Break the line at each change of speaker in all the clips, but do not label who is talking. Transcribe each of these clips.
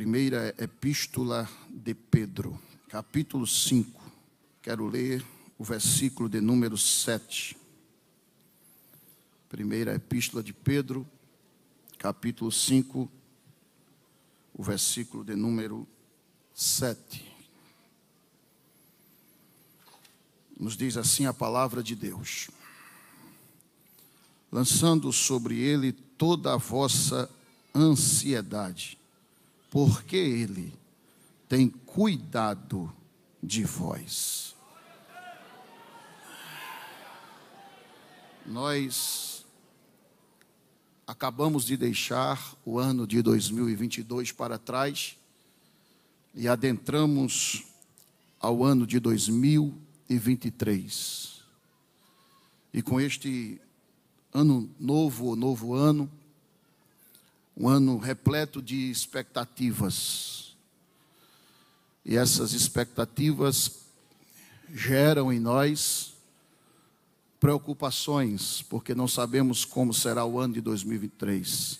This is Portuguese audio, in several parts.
Primeira Epístola de Pedro, capítulo 5. Quero ler o versículo de número 7. Primeira Epístola de Pedro, capítulo 5, o versículo de número 7. Nos diz assim a palavra de Deus: lançando sobre ele toda a vossa ansiedade porque Ele tem cuidado de vós. Nós acabamos de deixar o ano de 2022 para trás e adentramos ao ano de 2023. E com este ano novo, novo ano, um ano repleto de expectativas. E essas expectativas geram em nós preocupações, porque não sabemos como será o ano de 2023.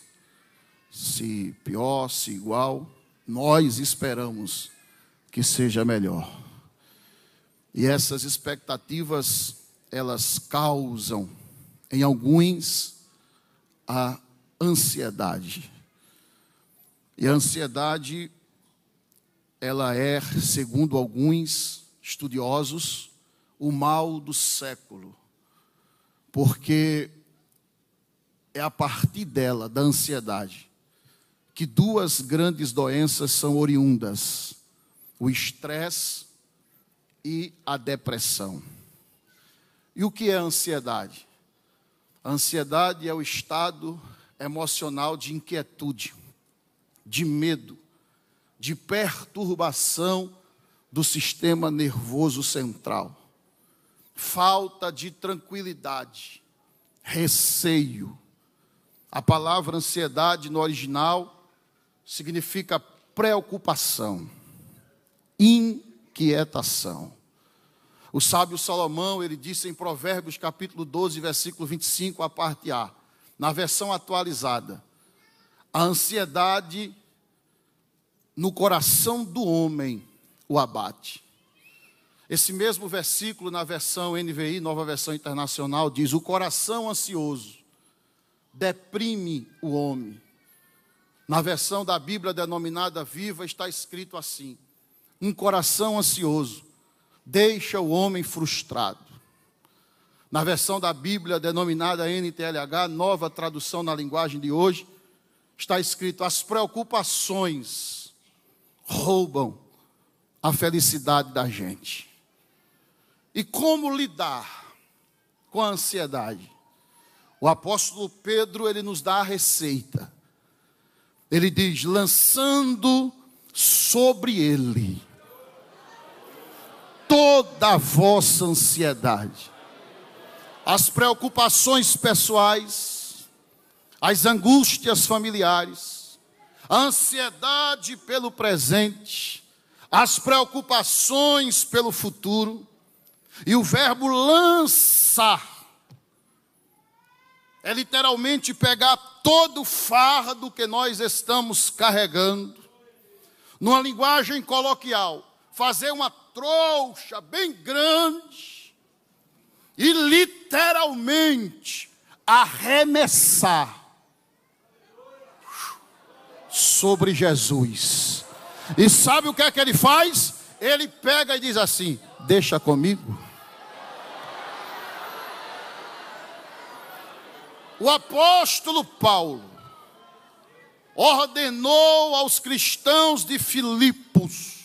Se pior, se igual, nós esperamos que seja melhor. E essas expectativas, elas causam em alguns a ansiedade. E a ansiedade, ela é, segundo alguns estudiosos, o mal do século. Porque é a partir dela, da ansiedade, que duas grandes doenças são oriundas: o estresse e a depressão. E o que é a ansiedade? A ansiedade é o estado emocional de inquietude, de medo, de perturbação do sistema nervoso central, falta de tranquilidade, receio. A palavra ansiedade no original significa preocupação, inquietação. O sábio Salomão, ele disse em Provérbios capítulo 12, versículo 25, a parte A: na versão atualizada, a ansiedade no coração do homem o abate. Esse mesmo versículo na versão NVI, nova versão internacional, diz: O coração ansioso deprime o homem. Na versão da Bíblia denominada Viva está escrito assim: Um coração ansioso deixa o homem frustrado. Na versão da Bíblia denominada NTLH, nova tradução na linguagem de hoje, está escrito: as preocupações roubam a felicidade da gente. E como lidar com a ansiedade? O apóstolo Pedro, ele nos dá a receita. Ele diz: lançando sobre ele toda a vossa ansiedade as preocupações pessoais, as angústias familiares, a ansiedade pelo presente, as preocupações pelo futuro, e o verbo lançar. É literalmente pegar todo o fardo que nós estamos carregando, numa linguagem coloquial, fazer uma trouxa bem grande, e literalmente arremessar sobre Jesus. E sabe o que é que ele faz? Ele pega e diz assim: Deixa comigo. O apóstolo Paulo ordenou aos cristãos de Filipos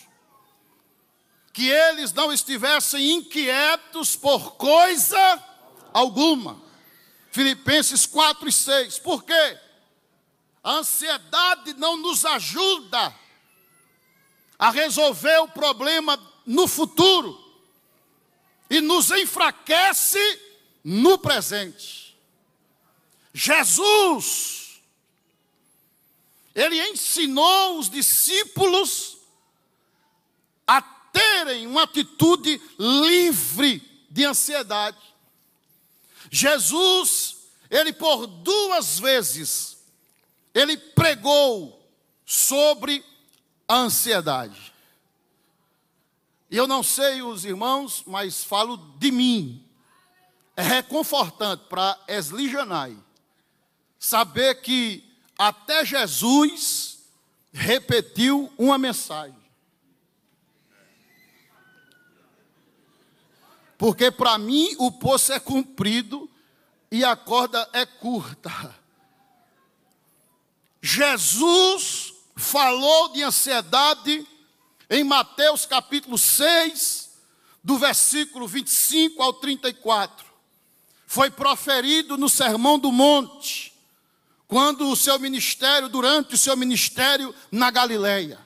que eles não estivessem inquietos por coisa alguma. Filipenses 4 e 6. Por quê? A ansiedade não nos ajuda a resolver o problema no futuro e nos enfraquece no presente. Jesus, ele ensinou os discípulos a terem uma atitude livre de ansiedade. Jesus, ele por duas vezes, ele pregou sobre a ansiedade. E eu não sei os irmãos, mas falo de mim. É reconfortante para Esli Janai saber que até Jesus repetiu uma mensagem. Porque para mim o poço é comprido e a corda é curta. Jesus falou de ansiedade em Mateus capítulo 6, do versículo 25 ao 34. Foi proferido no Sermão do Monte, quando o seu ministério, durante o seu ministério na Galileia.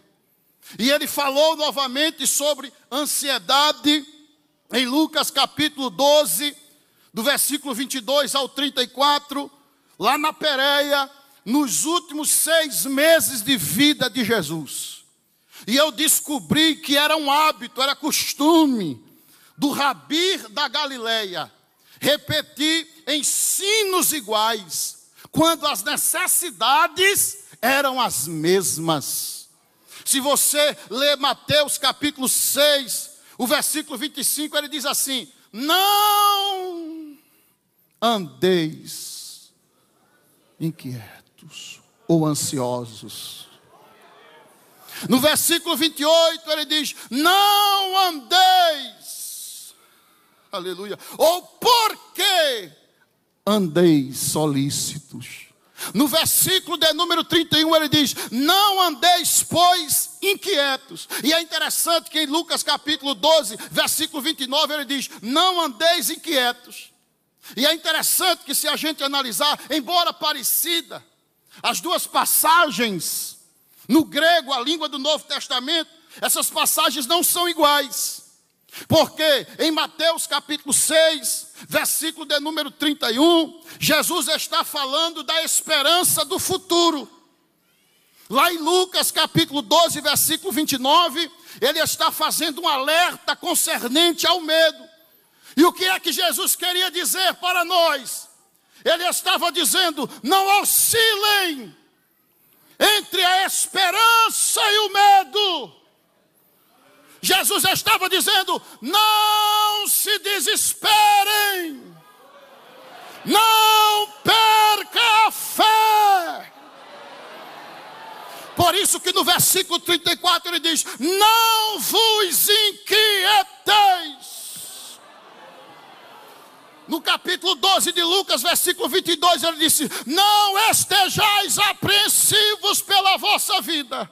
E ele falou novamente sobre ansiedade em Lucas capítulo 12, do versículo 22 ao 34, lá na Pérea, nos últimos seis meses de vida de Jesus. E eu descobri que era um hábito, era costume do rabir da Galileia repetir ensinos iguais, quando as necessidades eram as mesmas. Se você ler Mateus capítulo 6, o versículo 25, ele diz assim: Não andeis inquietos ou ansiosos. No versículo 28, ele diz: Não andeis, aleluia, ou porque andeis solícitos. No versículo de número 31 ele diz: Não andeis, pois, inquietos. E é interessante que em Lucas capítulo 12, versículo 29, ele diz: Não andeis inquietos. E é interessante que se a gente analisar, embora parecida, as duas passagens no grego, a língua do Novo Testamento, essas passagens não são iguais. Porque em Mateus capítulo 6, versículo de número 31, Jesus está falando da esperança do futuro. Lá em Lucas capítulo 12, versículo 29, ele está fazendo um alerta concernente ao medo. E o que é que Jesus queria dizer para nós? Ele estava dizendo: não oscilem entre a esperança e o medo. Jesus estava dizendo: não se desesperem, não perca a fé. Por isso que no versículo 34 ele diz: Não vos inquieteis. No capítulo 12 de Lucas, versículo 22, ele disse: Não estejais apreensivos pela vossa vida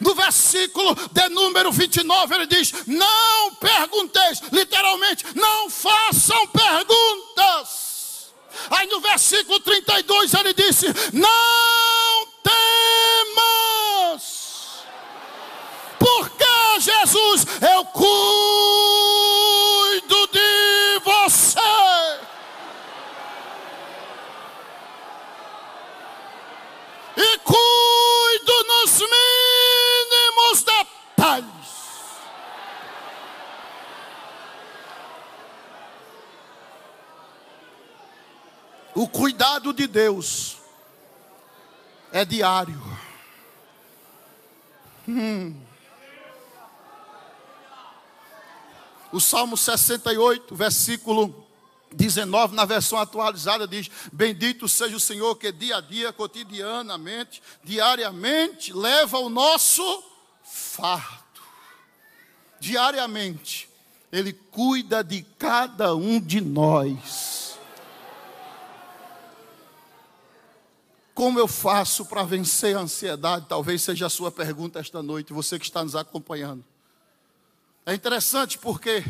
no versículo de número 29, ele diz: Não pergunteis, literalmente, não façam perguntas. Aí no versículo 32 ele disse: Não temas, porque Jesus, eu cuido O cuidado de Deus é diário. Hum. O Salmo 68, versículo 19, na versão atualizada, diz: Bendito seja o Senhor que dia a dia, cotidianamente, diariamente, leva o nosso fardo. Diariamente, Ele cuida de cada um de nós. Como eu faço para vencer a ansiedade? Talvez seja a sua pergunta esta noite, você que está nos acompanhando. É interessante porque,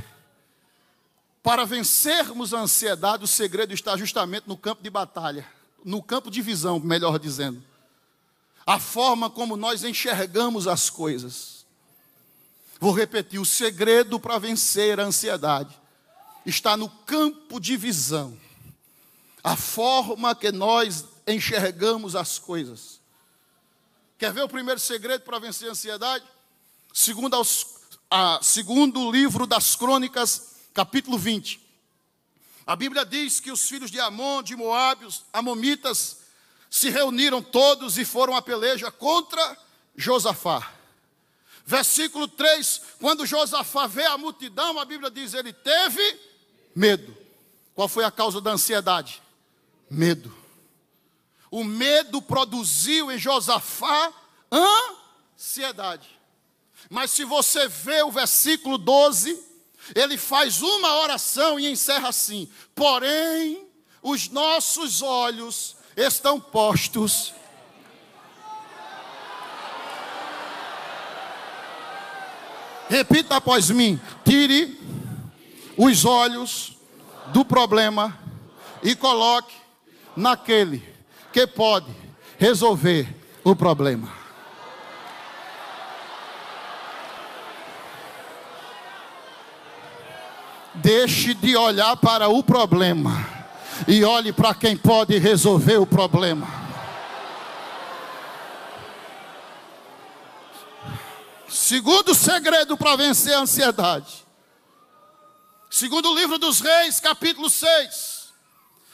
para vencermos a ansiedade, o segredo está justamente no campo de batalha, no campo de visão, melhor dizendo a forma como nós enxergamos as coisas. Vou repetir: o segredo para vencer a ansiedade está no campo de visão, a forma que nós enxergamos as coisas. Quer ver o primeiro segredo para vencer a ansiedade? Segundo, aos, a, segundo o livro das Crônicas, capítulo 20. A Bíblia diz que os filhos de Amon, de Moabe, os amonitas, se reuniram todos e foram à peleja contra Josafá. Versículo 3: quando Josafá vê a multidão, a Bíblia diz: ele teve medo. Qual foi a causa da ansiedade? Medo. O medo produziu em Josafá ansiedade. Mas se você vê o versículo 12, ele faz uma oração e encerra assim: Porém, os nossos olhos estão postos. Repita após mim: tire os olhos do problema e coloque naquele que pode resolver o problema. Deixe de olhar para o problema e olhe para quem pode resolver o problema. Segundo segredo para vencer a ansiedade. Segundo o livro dos Reis, capítulo 6,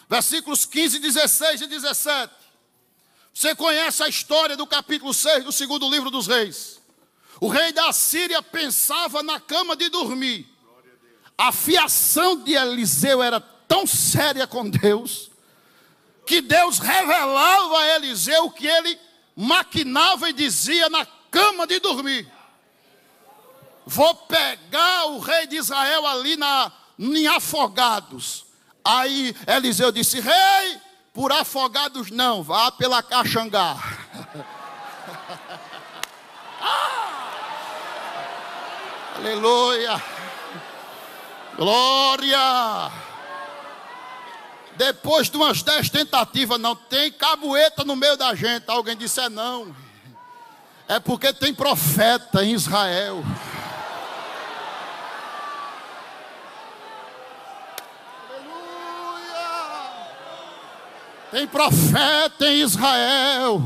versículos 15, 16 e 17. Você conhece a história do capítulo 6 do segundo livro dos Reis. O rei da Síria pensava na cama de dormir a fiação de Eliseu era tão séria com Deus, que Deus revelava a Eliseu que ele maquinava e dizia na cama de dormir: Vou pegar o rei de Israel ali na, em afogados. Aí Eliseu disse: Rei, por afogados não, vá pela caxangá. ah! Aleluia. Glória! Depois de umas dez tentativas, não tem cabueta no meio da gente. Alguém disse: é não. É porque tem profeta em Israel. Tem profeta em Israel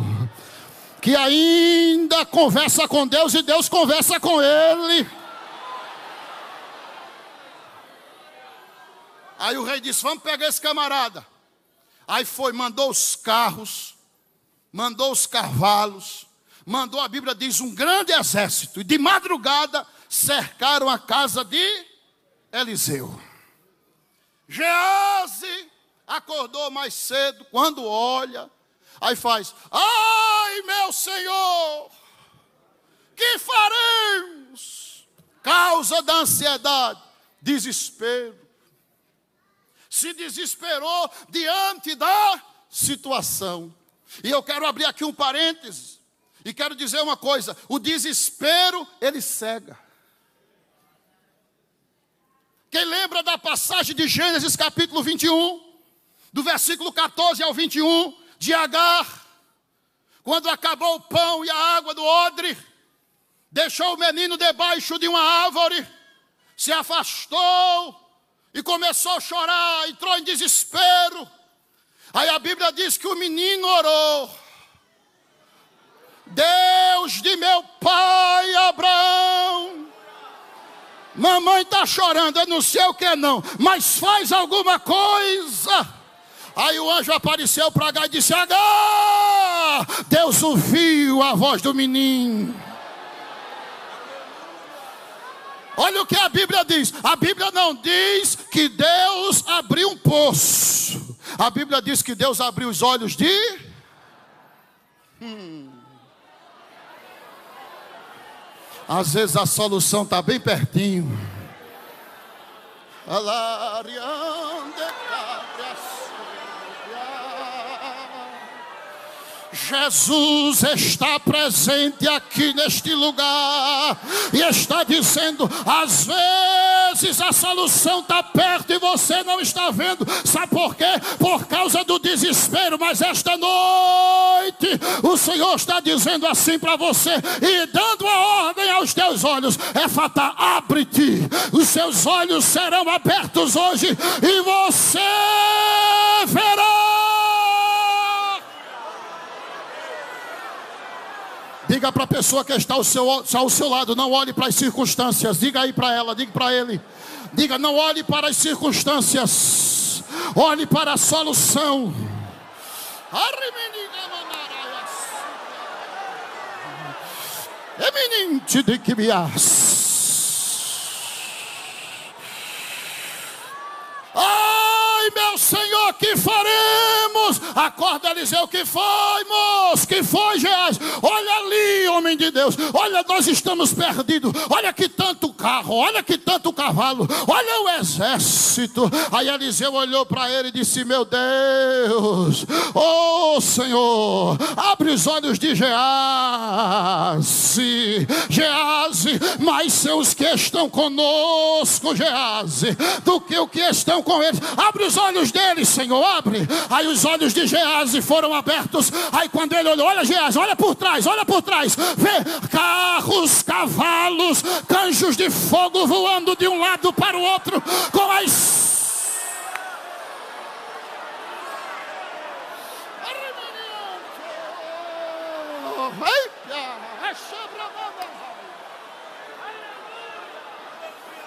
que ainda conversa com Deus e Deus conversa com ele. Aí o rei disse: Vamos pegar esse camarada. Aí foi, mandou os carros, mandou os cavalos, mandou, a Bíblia diz, um grande exército. E de madrugada cercaram a casa de Eliseu. Gease acordou mais cedo, quando olha, aí faz: Ai, meu senhor, que faremos? Causa da ansiedade, desespero se desesperou diante da situação. E eu quero abrir aqui um parênteses e quero dizer uma coisa: o desespero ele cega. Quem lembra da passagem de Gênesis capítulo 21, do versículo 14 ao 21, de Agar, quando acabou o pão e a água do odre, deixou o menino debaixo de uma árvore, se afastou e começou a chorar, entrou em desespero. Aí a Bíblia diz que o menino orou. Deus de meu pai Abraão. Mamãe está chorando, eu não sei o que é não, mas faz alguma coisa. Aí o anjo apareceu para H e disse: H, Deus ouviu a voz do menino. Olha o que a Bíblia diz. A Bíblia não diz que Deus abriu um poço. A Bíblia diz que Deus abriu os olhos de. Hum. Às vezes a solução está bem pertinho. Alariande Jesus está presente aqui neste lugar e está dizendo: às vezes a solução está perto e você não está vendo. Sabe por quê? Por causa do desespero. Mas esta noite o Senhor está dizendo assim para você e dando a ordem aos teus olhos: é fatal, abre-te. Os seus olhos serão abertos hoje e você verá Diga para a pessoa que está ao seu, ao seu lado, não olhe para as circunstâncias. Diga aí para ela, diga para ele. Diga, não olhe para as circunstâncias. Olhe para a solução. Eminente de que Ai, meu Senhor, que faremos? Acorda, Eliseu, que foi, moço? Que foi, Geás? Olha ali, homem de Deus. Olha, nós estamos perdidos. Olha que tanto carro, olha que tanto cavalo. Olha o exército. Aí Eliseu olhou para ele e disse: Meu Deus, oh Senhor, abre os olhos de Gease. Gease, mais os que estão conosco, Gease, do que o que estão com eles. Abre os olhos deles, Senhor, abre. Aí os olhos de Gease foram abertos. Aí quando ele olhou, olha Gease, olha por trás, olha por trás. Vê carros, cavalos, canjos de fogo voando de um lado para o outro com as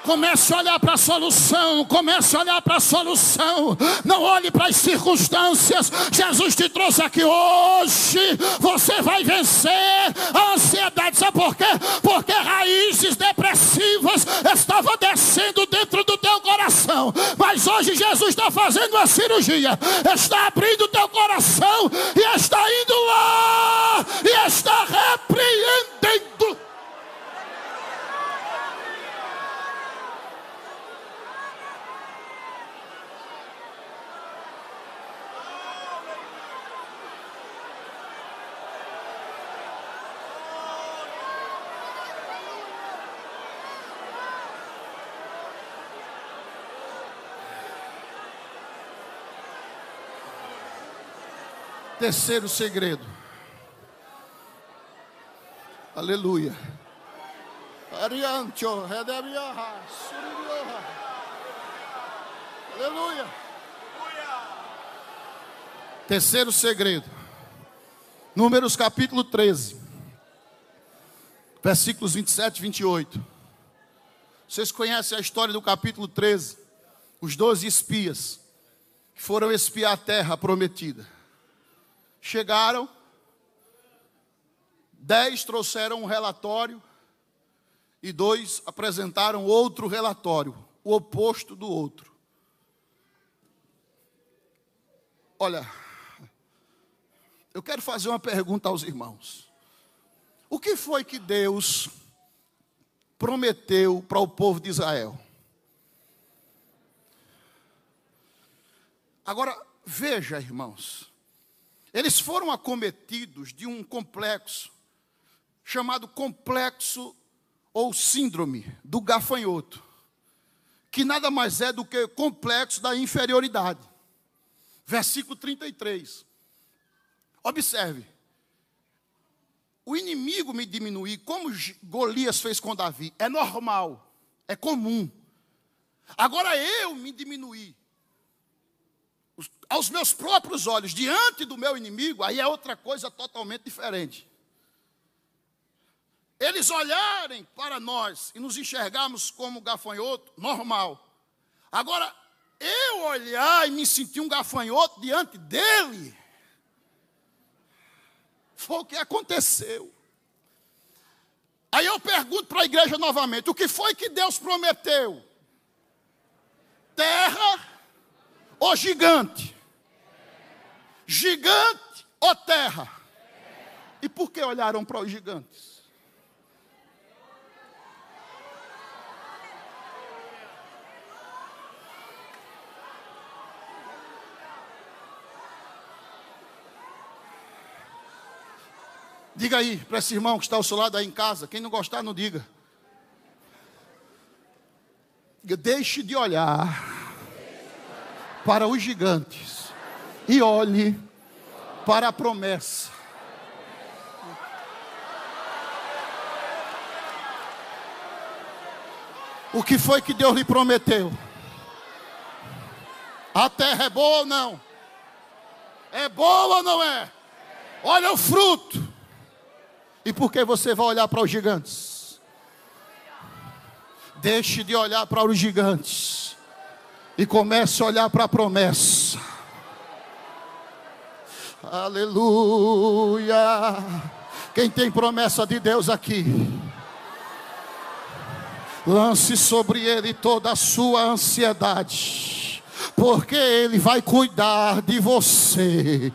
Comece a olhar para a solução. Comece a olhar para a solução. Não olhe para as circunstâncias. Jesus te trouxe aqui hoje. Você vai vencer a ansiedade. Sabe por quê? Porque raízes depressivas estavam descendo dentro do teu coração. Mas hoje Jesus está fazendo uma cirurgia. Está abrindo o teu coração e está indo lá e está repreendendo Terceiro segredo. Aleluia. Aleluia. Terceiro segredo. Números capítulo 13. Versículos 27 e 28. Vocês conhecem a história do capítulo 13? Os doze espias que foram espiar a terra prometida. Chegaram, dez trouxeram um relatório e dois apresentaram outro relatório, o oposto do outro. Olha, eu quero fazer uma pergunta aos irmãos. O que foi que Deus prometeu para o povo de Israel? Agora, veja, irmãos. Eles foram acometidos de um complexo, chamado complexo ou síndrome do gafanhoto, que nada mais é do que complexo da inferioridade. Versículo 33. Observe. O inimigo me diminuir, como Golias fez com Davi, é normal, é comum. Agora eu me diminuir aos meus próprios olhos, diante do meu inimigo, aí é outra coisa totalmente diferente. Eles olharem para nós e nos enxergarmos como gafanhoto, normal. Agora, eu olhar e me sentir um gafanhoto diante dele, foi o que aconteceu. Aí eu pergunto para a igreja novamente: o que foi que Deus prometeu? Terra ou gigante? Gigante ou terra? E por que olharam para os gigantes? Diga aí para esse irmão que está ao seu lado aí em casa. Quem não gostar, não diga. Deixe de olhar para os gigantes e olhe para a promessa. O que foi que Deus lhe prometeu? A terra é boa ou não? É boa ou não é? Olha o fruto. E por que você vai olhar para os gigantes? Deixe de olhar para os gigantes e comece a olhar para a promessa. Aleluia. Quem tem promessa de Deus aqui? Lance sobre ele toda a sua ansiedade, porque ele vai cuidar de você.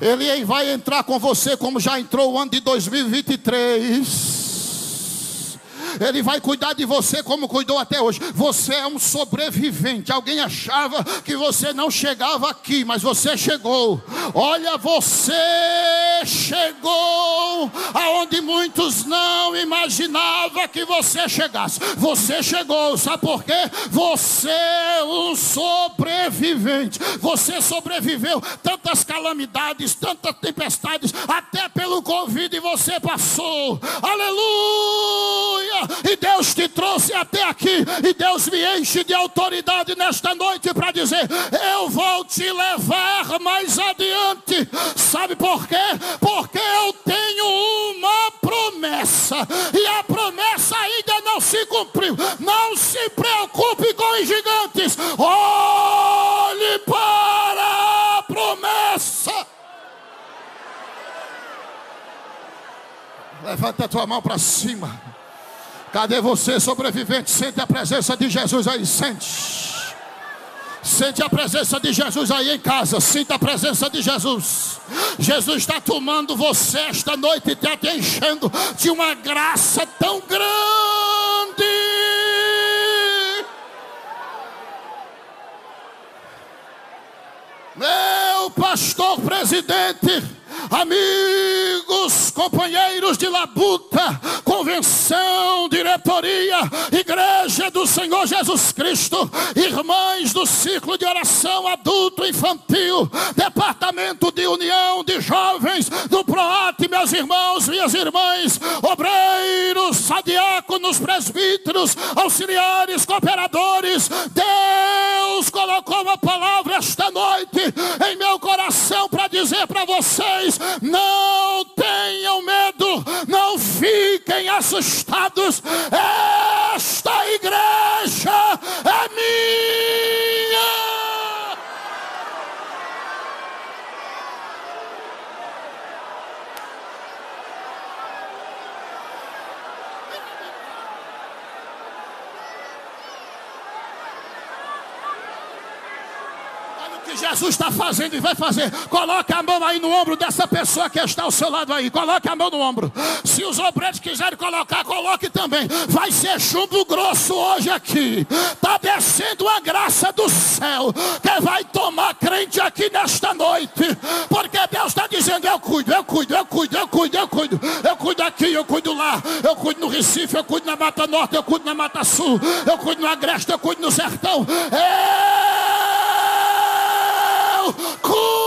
Ele vai entrar com você como já entrou o ano de 2023 ele vai cuidar de você como cuidou até hoje. Você é um sobrevivente. Alguém achava que você não chegava aqui, mas você chegou. Olha, você chegou aonde muitos não imaginavam que você chegasse. Você chegou, sabe por quê? Você é um sobrevivente. Você sobreviveu tantas calamidades, tantas tempestades, até pelo Covid você passou. Aleluia! E Deus te trouxe até aqui, e Deus me enche de autoridade nesta noite para dizer: Eu vou te levar mais adiante. Sabe por quê? Porque eu tenho uma promessa, e a promessa ainda não se cumpriu. Não se preocupe com os gigantes, olhe para a promessa. Levanta a tua mão para cima. Cadê você, sobrevivente? Sente a presença de Jesus aí, sente. Sente a presença de Jesus aí em casa. Sinta a presença de Jesus. Jesus está tomando você esta noite e está te enchendo de uma graça tão grande. Meu pastor presidente amigos, companheiros de labuta, convenção, diretoria, igreja do Senhor Jesus Cristo, irmãs do ciclo de oração adulto infantil, departamento de união de jovens do PROAT, meus irmãos, minhas irmãs, obreiros, sadiáconos, presbíteros, auxiliares, cooperadores, Deus colocou uma palavra esta noite em meu coração para dizer para vocês não tenham medo, não fiquem assustados. Esta igreja é minha. Jesus está fazendo e vai fazer. Coloque a mão aí no ombro dessa pessoa que está ao seu lado aí. Coloque a mão no ombro. Se os obreiros quiserem colocar, coloque também. Vai ser chumbo grosso hoje aqui. Está descendo a graça do céu. Que vai tomar crente aqui nesta noite. Porque Deus está dizendo: Eu cuido, eu cuido, eu cuido, eu cuido, eu cuido. Eu cuido aqui, eu cuido lá. Eu cuido no Recife, eu cuido na Mata Norte, eu cuido na Mata Sul. Eu cuido no Agreste, eu cuido no Sertão. É cool.